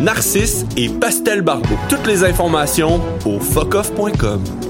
Narcisse et Pastel Barbeau. Toutes les informations au fuckoff.com.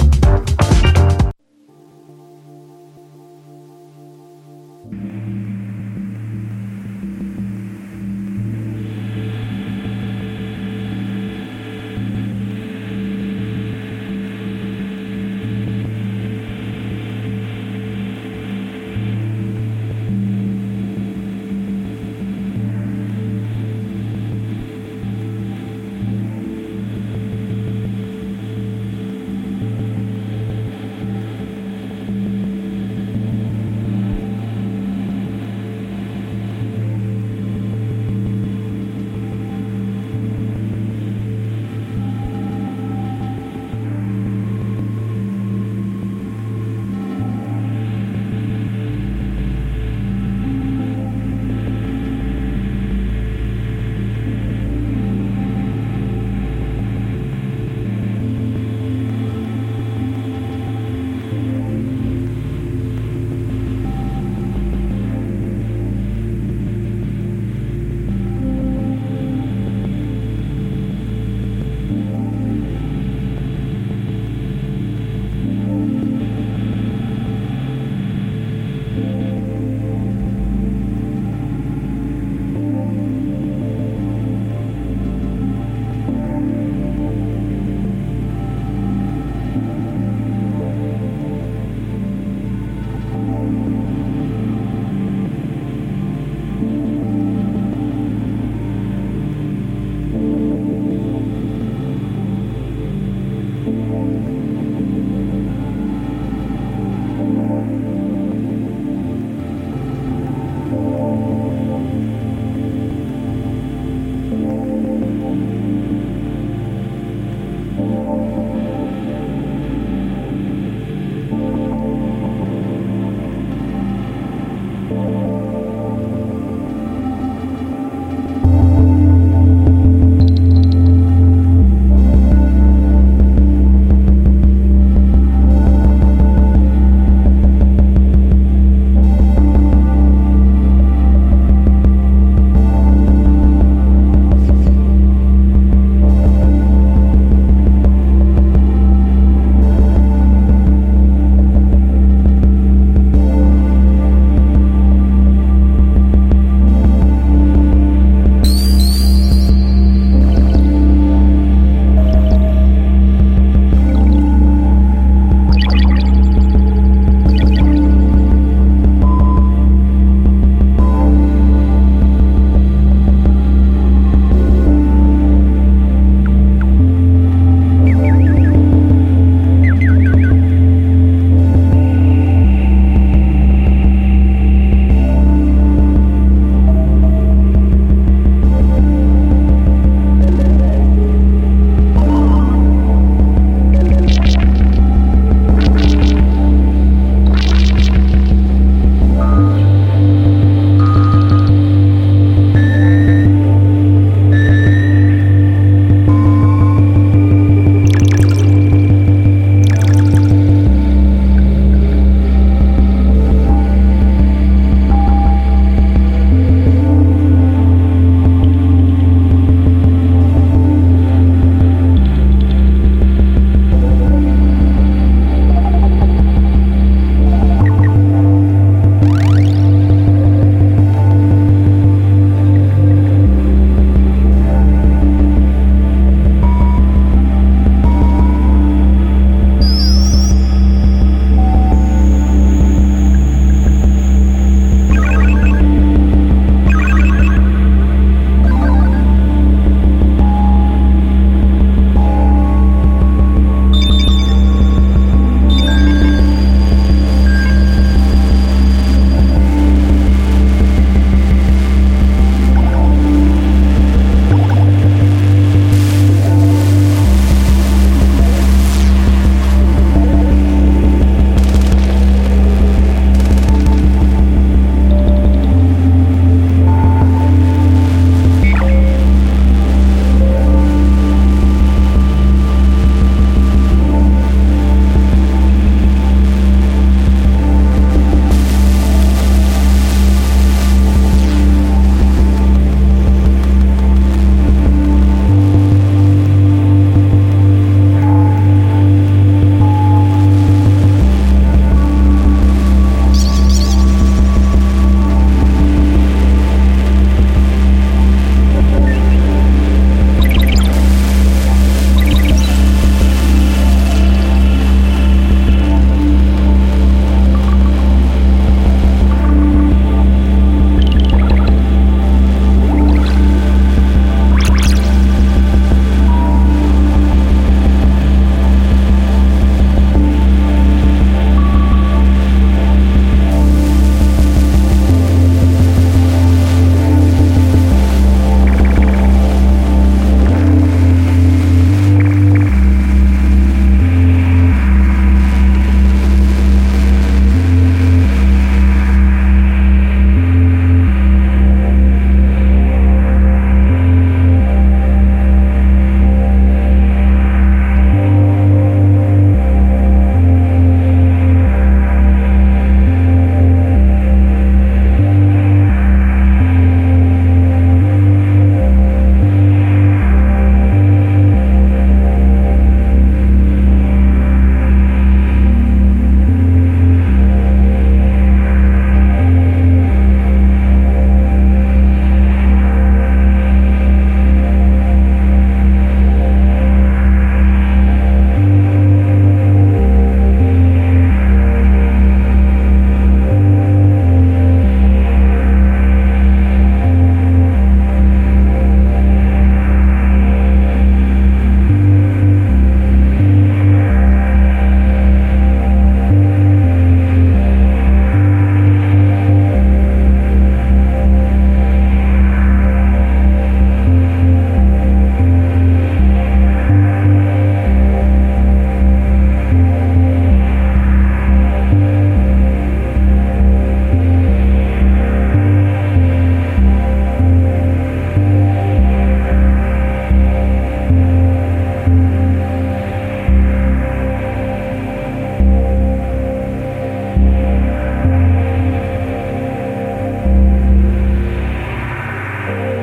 Bye.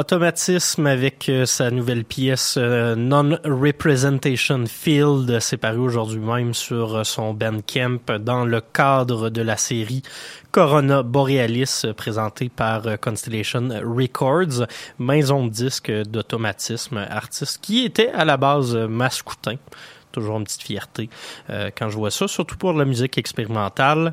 Automatisme avec euh, sa nouvelle pièce euh, Non-Representation Field, c'est paru aujourd'hui même sur euh, son Bandcamp dans le cadre de la série Corona Borealis présentée par Constellation Records, maison de disques d'automatisme, artiste qui était à la base mascoutin toujours une petite fierté euh, quand je vois ça, surtout pour la musique expérimentale.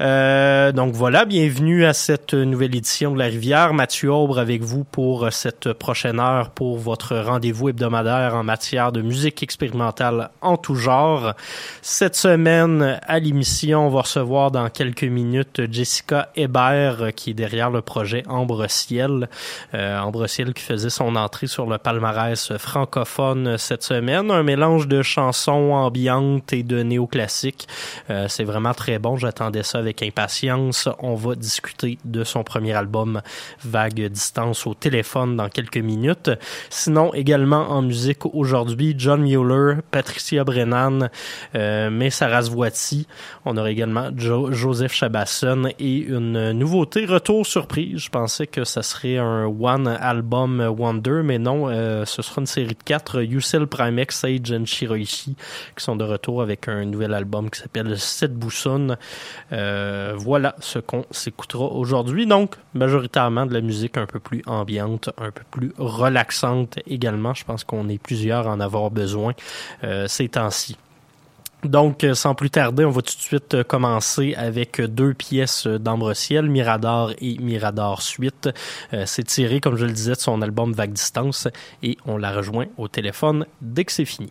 Euh, donc voilà, bienvenue à cette nouvelle édition de La Rivière. Mathieu Aubre avec vous pour cette prochaine heure pour votre rendez-vous hebdomadaire en matière de musique expérimentale en tout genre. Cette semaine, à l'émission, on va recevoir dans quelques minutes Jessica Hébert qui est derrière le projet Ambre Ciel. Euh, Ambre Ciel qui faisait son entrée sur le palmarès francophone cette semaine. Un mélange de chansons son ambiante et de néoclassique. Euh, c'est vraiment très bon. J'attendais ça avec impatience. On va discuter de son premier album Vague Distance au téléphone dans quelques minutes. Sinon, également en musique aujourd'hui, John Mueller, Patricia Brennan, euh, mais Saraswati. On aura également Joseph Chabasson et une nouveauté, retour surprise. Je pensais que ça serait un one album wonder, mais non, euh, ce sera une série de quatre. Yusel Primex, Sage and Shiroishi qui sont de retour avec un nouvel album qui s'appelle Sept Boussonnes. Euh, voilà ce qu'on s'écoutera aujourd'hui. Donc, majoritairement de la musique un peu plus ambiante, un peu plus relaxante également. Je pense qu'on est plusieurs à en avoir besoin euh, ces temps-ci. Donc, sans plus tarder, on va tout de suite commencer avec deux pièces d'Ambre Ciel, Mirador et Mirador Suite. Euh, c'est tiré, comme je le disais, de son album Vague Distance et on la rejoint au téléphone dès que c'est fini.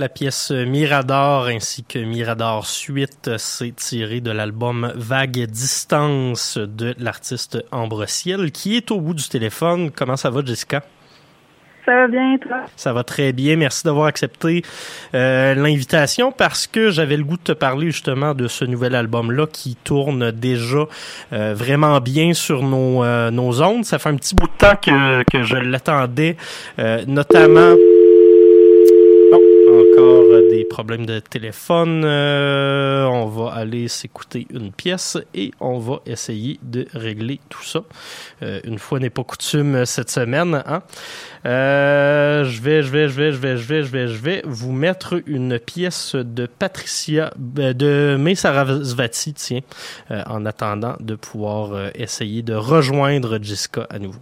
La pièce Mirador ainsi que Mirador Suite, c'est tiré de l'album Vague Distance de l'artiste Ambre Ciel qui est au bout du téléphone. Comment ça va, Jessica? Ça va bien, toi? Ça va très bien. Merci d'avoir accepté euh, l'invitation parce que j'avais le goût de te parler justement de ce nouvel album-là qui tourne déjà euh, vraiment bien sur nos, euh, nos ondes. Ça fait un petit bout de temps que, que je l'attendais, notamment des problèmes de téléphone. Euh, on va aller s'écouter une pièce et on va essayer de régler tout ça. Euh, une fois n'est pas coutume cette semaine. Hein? Euh, je vais, je vais, je vais, je vais, je vais, je vais, je vais vous mettre une pièce de Patricia, de May Sarasvati, tiens, en attendant de pouvoir essayer de rejoindre Jessica à nouveau.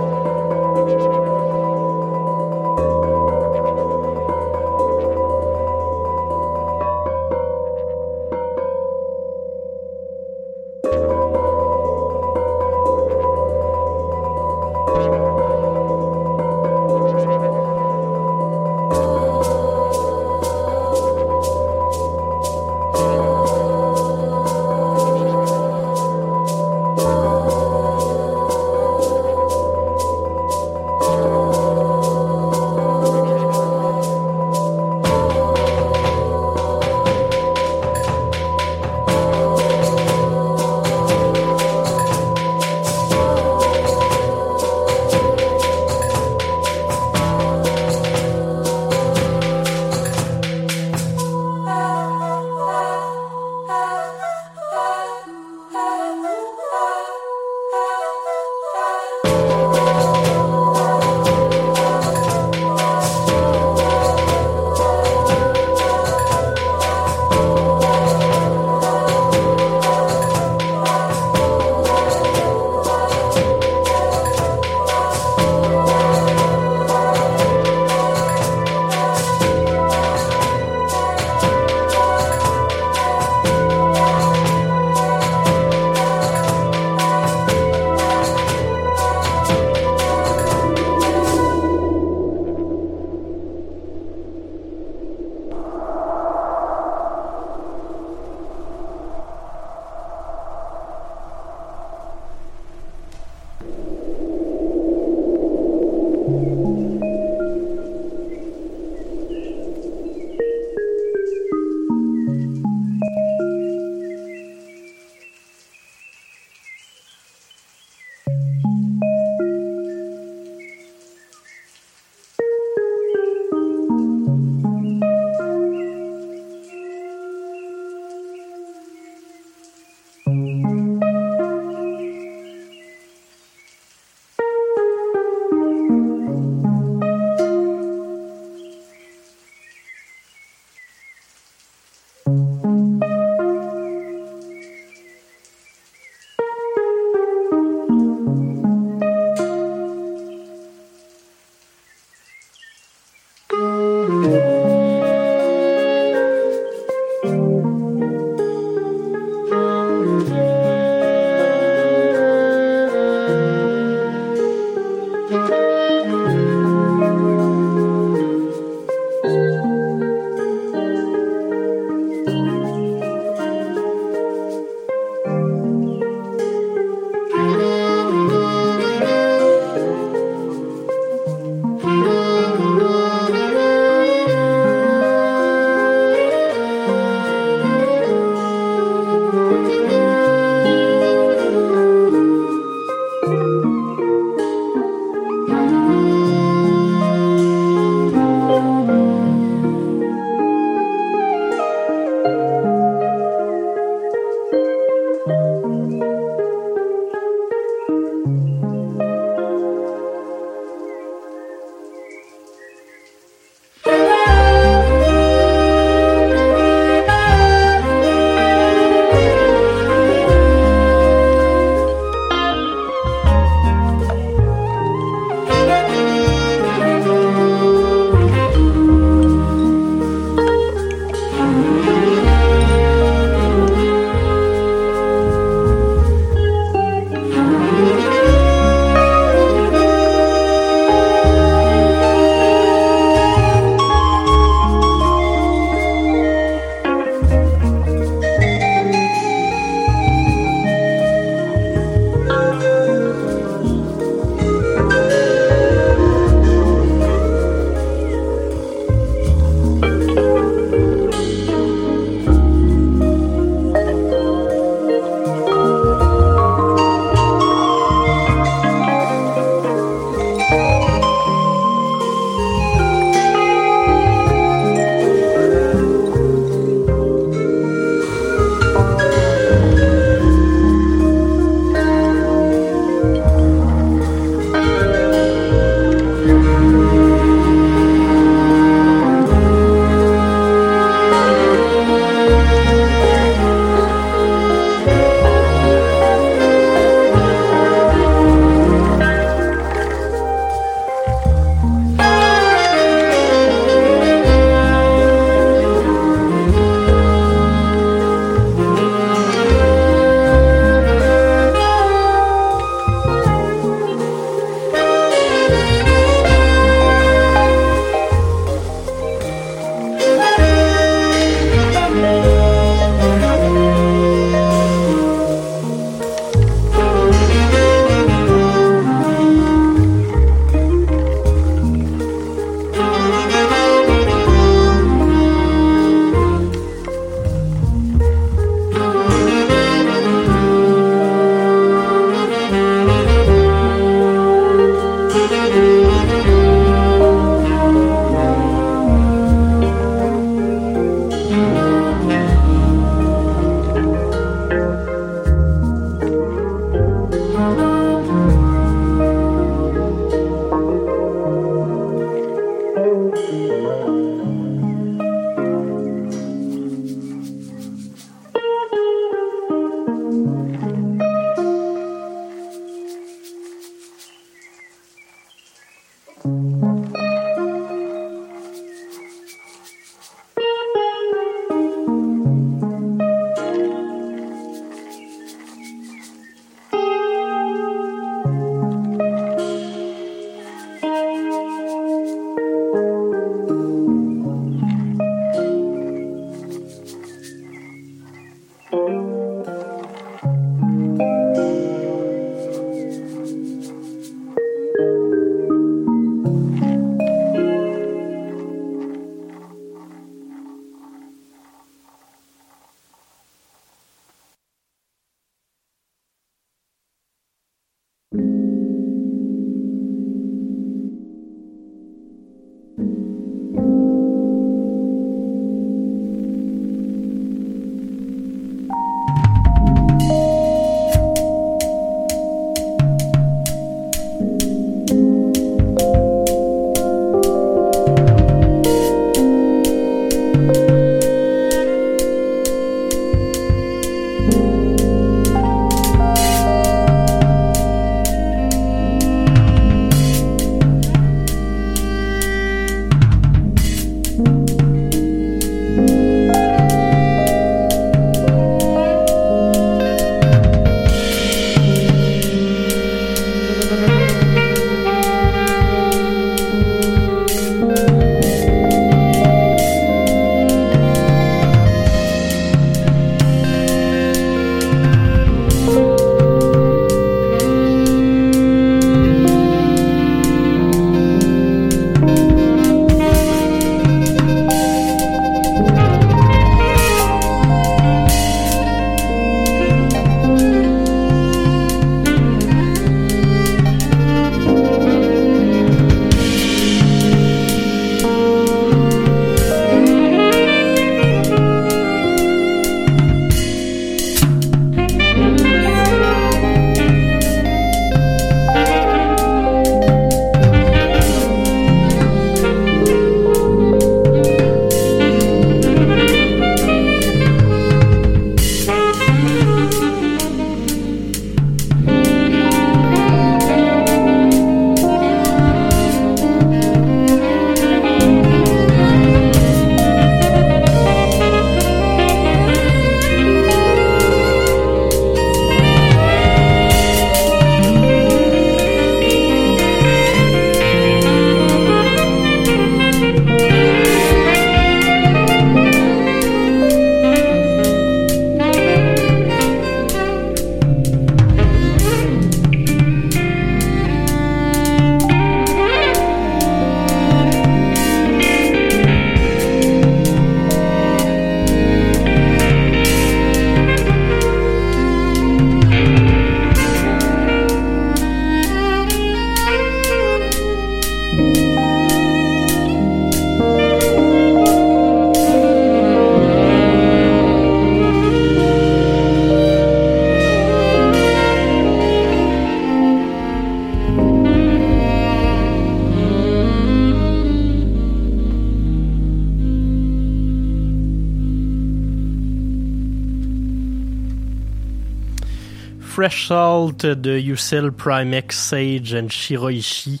Salt de Yusil Primex Sage and Shiroishi.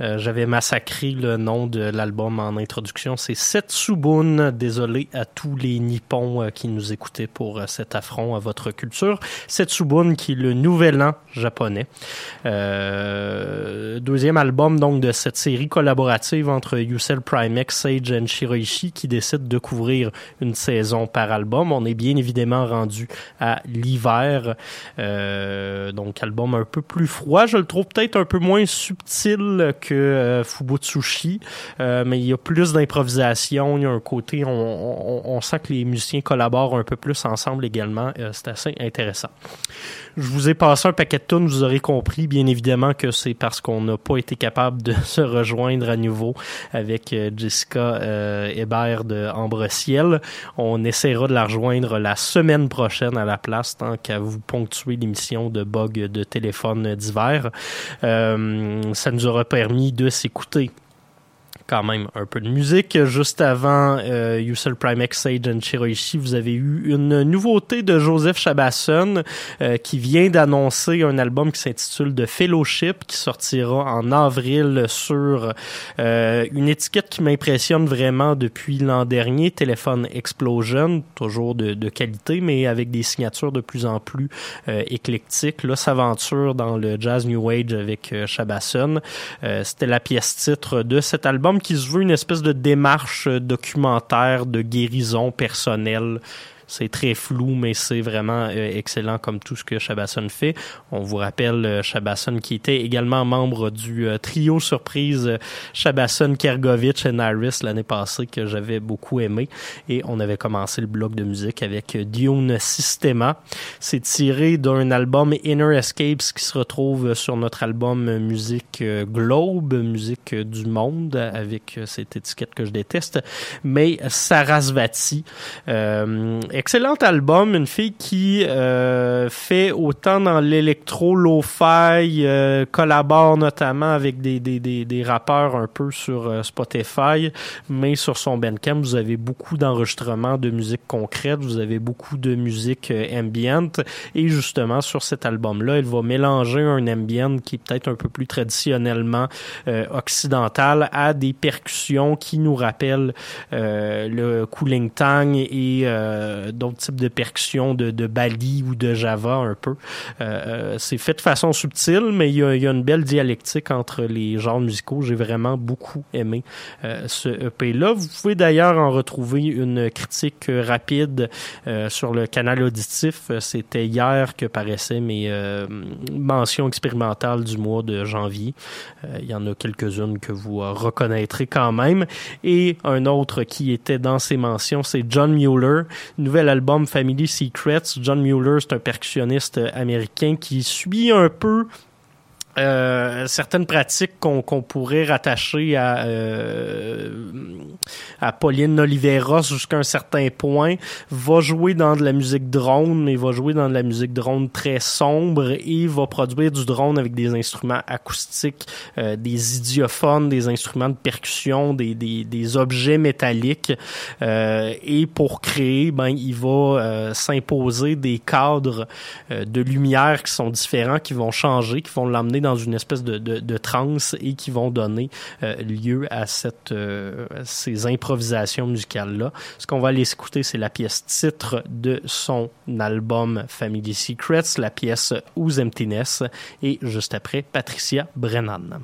Euh, J'avais massacré le nom de l'album en introduction. C'est Setsubun. Désolé à tous les Nippons euh, qui nous écoutaient pour euh, cet affront à votre culture. Setsubun qui est le nouvel an japonais. Deuxième album donc de cette série collaborative entre Yusil Primex, Sage and Shiroishi qui décide de couvrir une saison par album. On est bien évidemment rendu à l'hiver. Donc, album un peu plus froid. Je le trouve peut-être un peu moins subtil que euh, Fubutsushi, euh, mais il y a plus d'improvisation. Il y a un côté, on, on, on, sent que les musiciens collaborent un peu plus ensemble également. Euh, c'est assez intéressant. Je vous ai passé un paquet de tunes, vous aurez compris bien évidemment que c'est parce qu'on n'a pas été capable de se rejoindre à nouveau avec euh, Jessica euh, Hébert de Ambre Ciel. On essaiera de la rejoindre la semaine prochaine à la place tant qu'à vous ponctuer l'émission de bug de téléphone d'hiver. Euh, ça nous aura permis de s'écouter quand même un peu de musique. Juste avant euh, Yusel Primex, and Shiroishi, vous avez eu une nouveauté de Joseph Chabasson euh, qui vient d'annoncer un album qui s'intitule The Fellowship qui sortira en avril sur euh, une étiquette qui m'impressionne vraiment depuis l'an dernier, Téléphone Explosion, toujours de, qualité, mais avec des signatures de plus en plus euh, éclectiques. Là, s'aventure dans le jazz New Age avec Chabasson. C'était la pièce titre de cet album qui se veut une espèce de démarche documentaire de guérison personnelle c'est très flou, mais c'est vraiment excellent comme tout ce que Shabasson fait. On vous rappelle Shabasson qui était également membre du trio surprise Shabasson, Kergovich et Naris l'année passée que j'avais beaucoup aimé. Et on avait commencé le bloc de musique avec Dune Systema. C'est tiré d'un album Inner Escapes qui se retrouve sur notre album Musique Globe, musique du monde, avec cette étiquette que je déteste. Mais Sarasvati, euh, excellent album, une fille qui euh, fait autant dans l'électro lo-fi, euh, collabore notamment avec des, des, des, des, rappeurs un peu sur euh, Spotify, mais sur son Bandcamp, vous avez beaucoup d'enregistrements de musique concrète, vous avez beaucoup de musique ambient, et justement sur cet album-là, elle va mélanger un ambient qui est peut-être un peu plus traditionnellement occidental à des percussions qui nous rappellent le cooling tang et d'autres types de percussions de, de Bali ou de Java un peu. c'est fait de façon subtile, mais il y, a, il y a une belle dialectique entre les genres musicaux. J'ai vraiment beaucoup aimé euh, ce EP-là. Vous pouvez d'ailleurs en retrouver une critique rapide euh, sur le canal auditif. C'était hier que paraissaient mes euh, mentions expérimentales du mois de janvier. il y en a quelques-unes que vous reconnaîtrez quand même. Et un autre qui était dans ces mentions, c'est John Mueller. Album Family Secrets. John Mueller, c'est un percussionniste américain qui suit un peu euh, certaines pratiques qu'on pourrait rattacher à euh, à Pauline Oliveira jusqu'à un certain point va jouer dans de la musique drone mais va jouer dans de la musique drone très sombre et va produire du drone avec des instruments acoustiques euh, des idiophones des instruments de percussion des, des, des objets métalliques. Et pour créer ben il va s'imposer des cadres de lumière qui sont différents qui vont changer qui vont l'amener dans une espèce de, de, de transe et qui vont donner euh, lieu à cette, euh, ces improvisations musicales-là. Ce qu'on va aller écouter, c'est la pièce titre de son album Family Secrets, la pièce Who's Emptiness, et juste après, Patricia Brennan.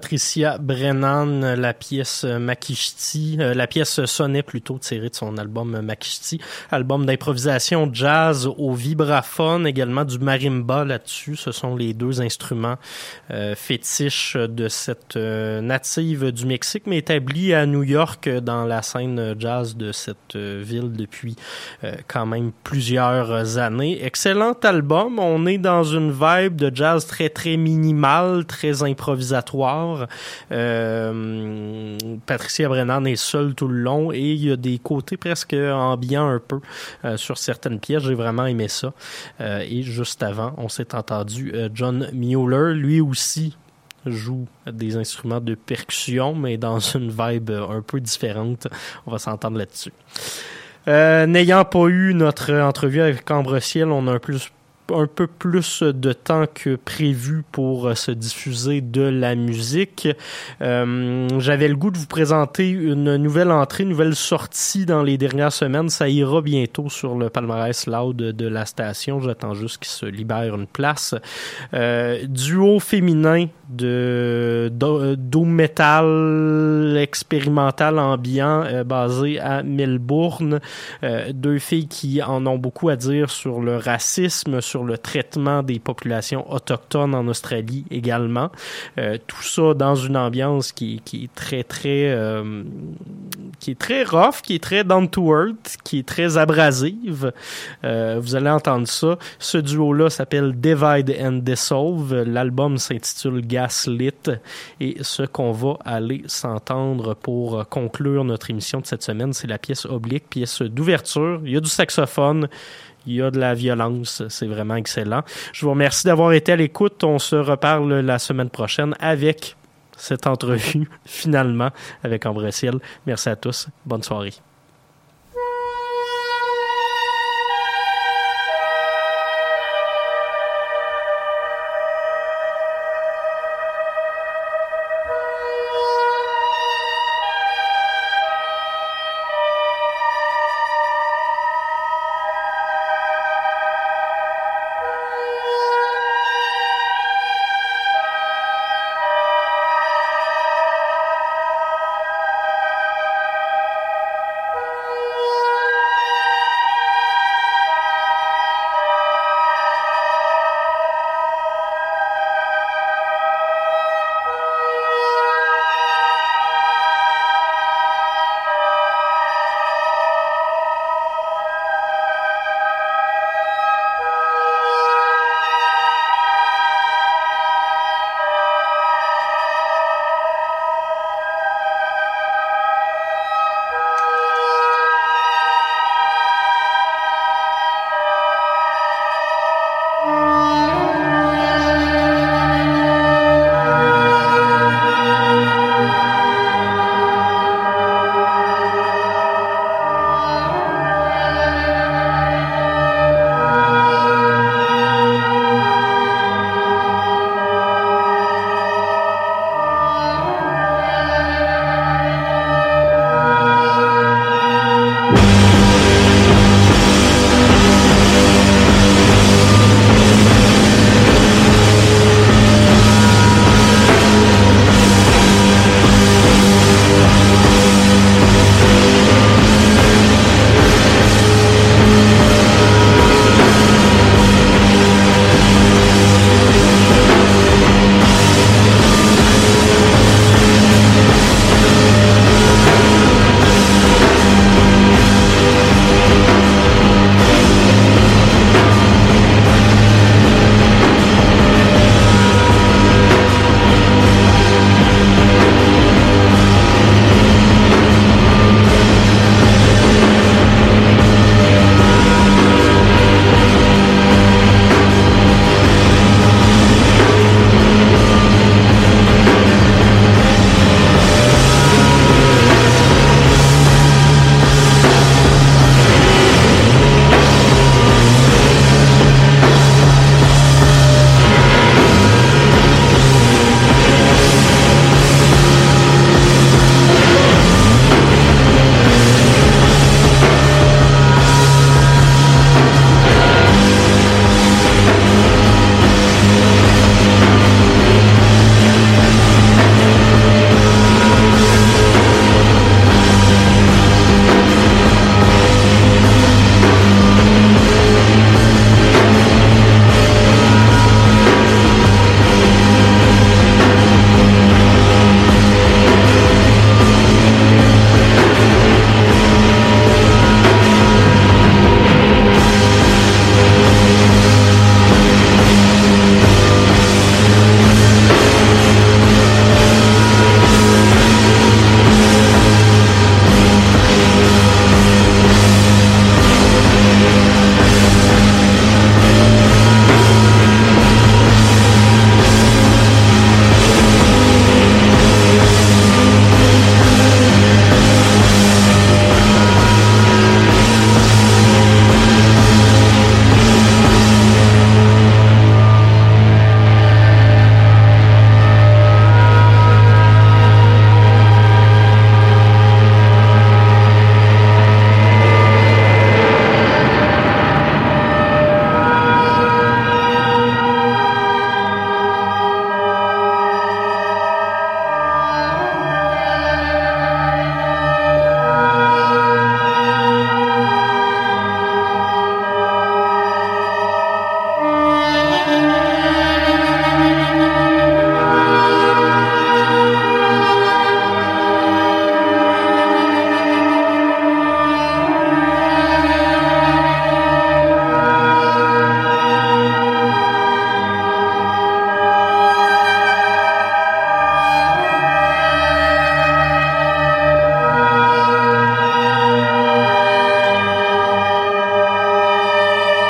Patricia Brennan, la pièce Makishti, euh, la pièce sonnait plutôt tirée de son album Makishti, album d'improvisation jazz au vibraphone, également du marimba là-dessus. Ce sont les deux instruments euh, fétiches de cette euh, native du Mexique, mais établie à New York dans la scène jazz de cette ville depuis quand même plusieurs années. Excellent album. On est dans une vibe de jazz très très minimale, très improvisatoire euh, Patricia Brennan est seule tout le long et il y a des côtés presque ambiants un peu euh, sur certaines pièces. J'ai vraiment aimé ça. Euh, et juste avant, on s'est entendu John Mueller, lui aussi joue des instruments de percussion, mais dans une vibe un peu différente. On va s'entendre là-dessus. N'ayant pas eu notre entrevue avec Ambre Ciel, on a un plus un peu plus de temps que prévu pour euh, se diffuser de la musique. Euh, j'avais le goût de vous présenter une nouvelle entrée, une nouvelle sortie dans les dernières semaines. Ça ira bientôt sur le palmarès loud de la station. J'attends juste qu'il se libère une place. Euh, duo féminin de doom metal expérimental ambiant basé à Melbourne. deux filles qui en ont beaucoup à dire sur le racisme, le traitement des populations autochtones en Australie également. Euh, tout ça dans une ambiance qui, qui est très très euh, qui est très rough, qui est très down to earth, qui est très abrasive. Euh, vous allez entendre ça. Ce duo-là s'appelle Divide and Dissolve. L'album s'intitule Gaslit et ce qu'on va aller s'entendre pour conclure notre émission de cette semaine, c'est la pièce oblique, pièce d'ouverture. Il y a du saxophone. Il y a de la violence. C'est vraiment excellent. Je vous remercie d'avoir été à l'écoute. On se reparle la semaine prochaine avec cette entrevue, finalement, avec Ambre Ciel. Merci à tous. Bonne soirée.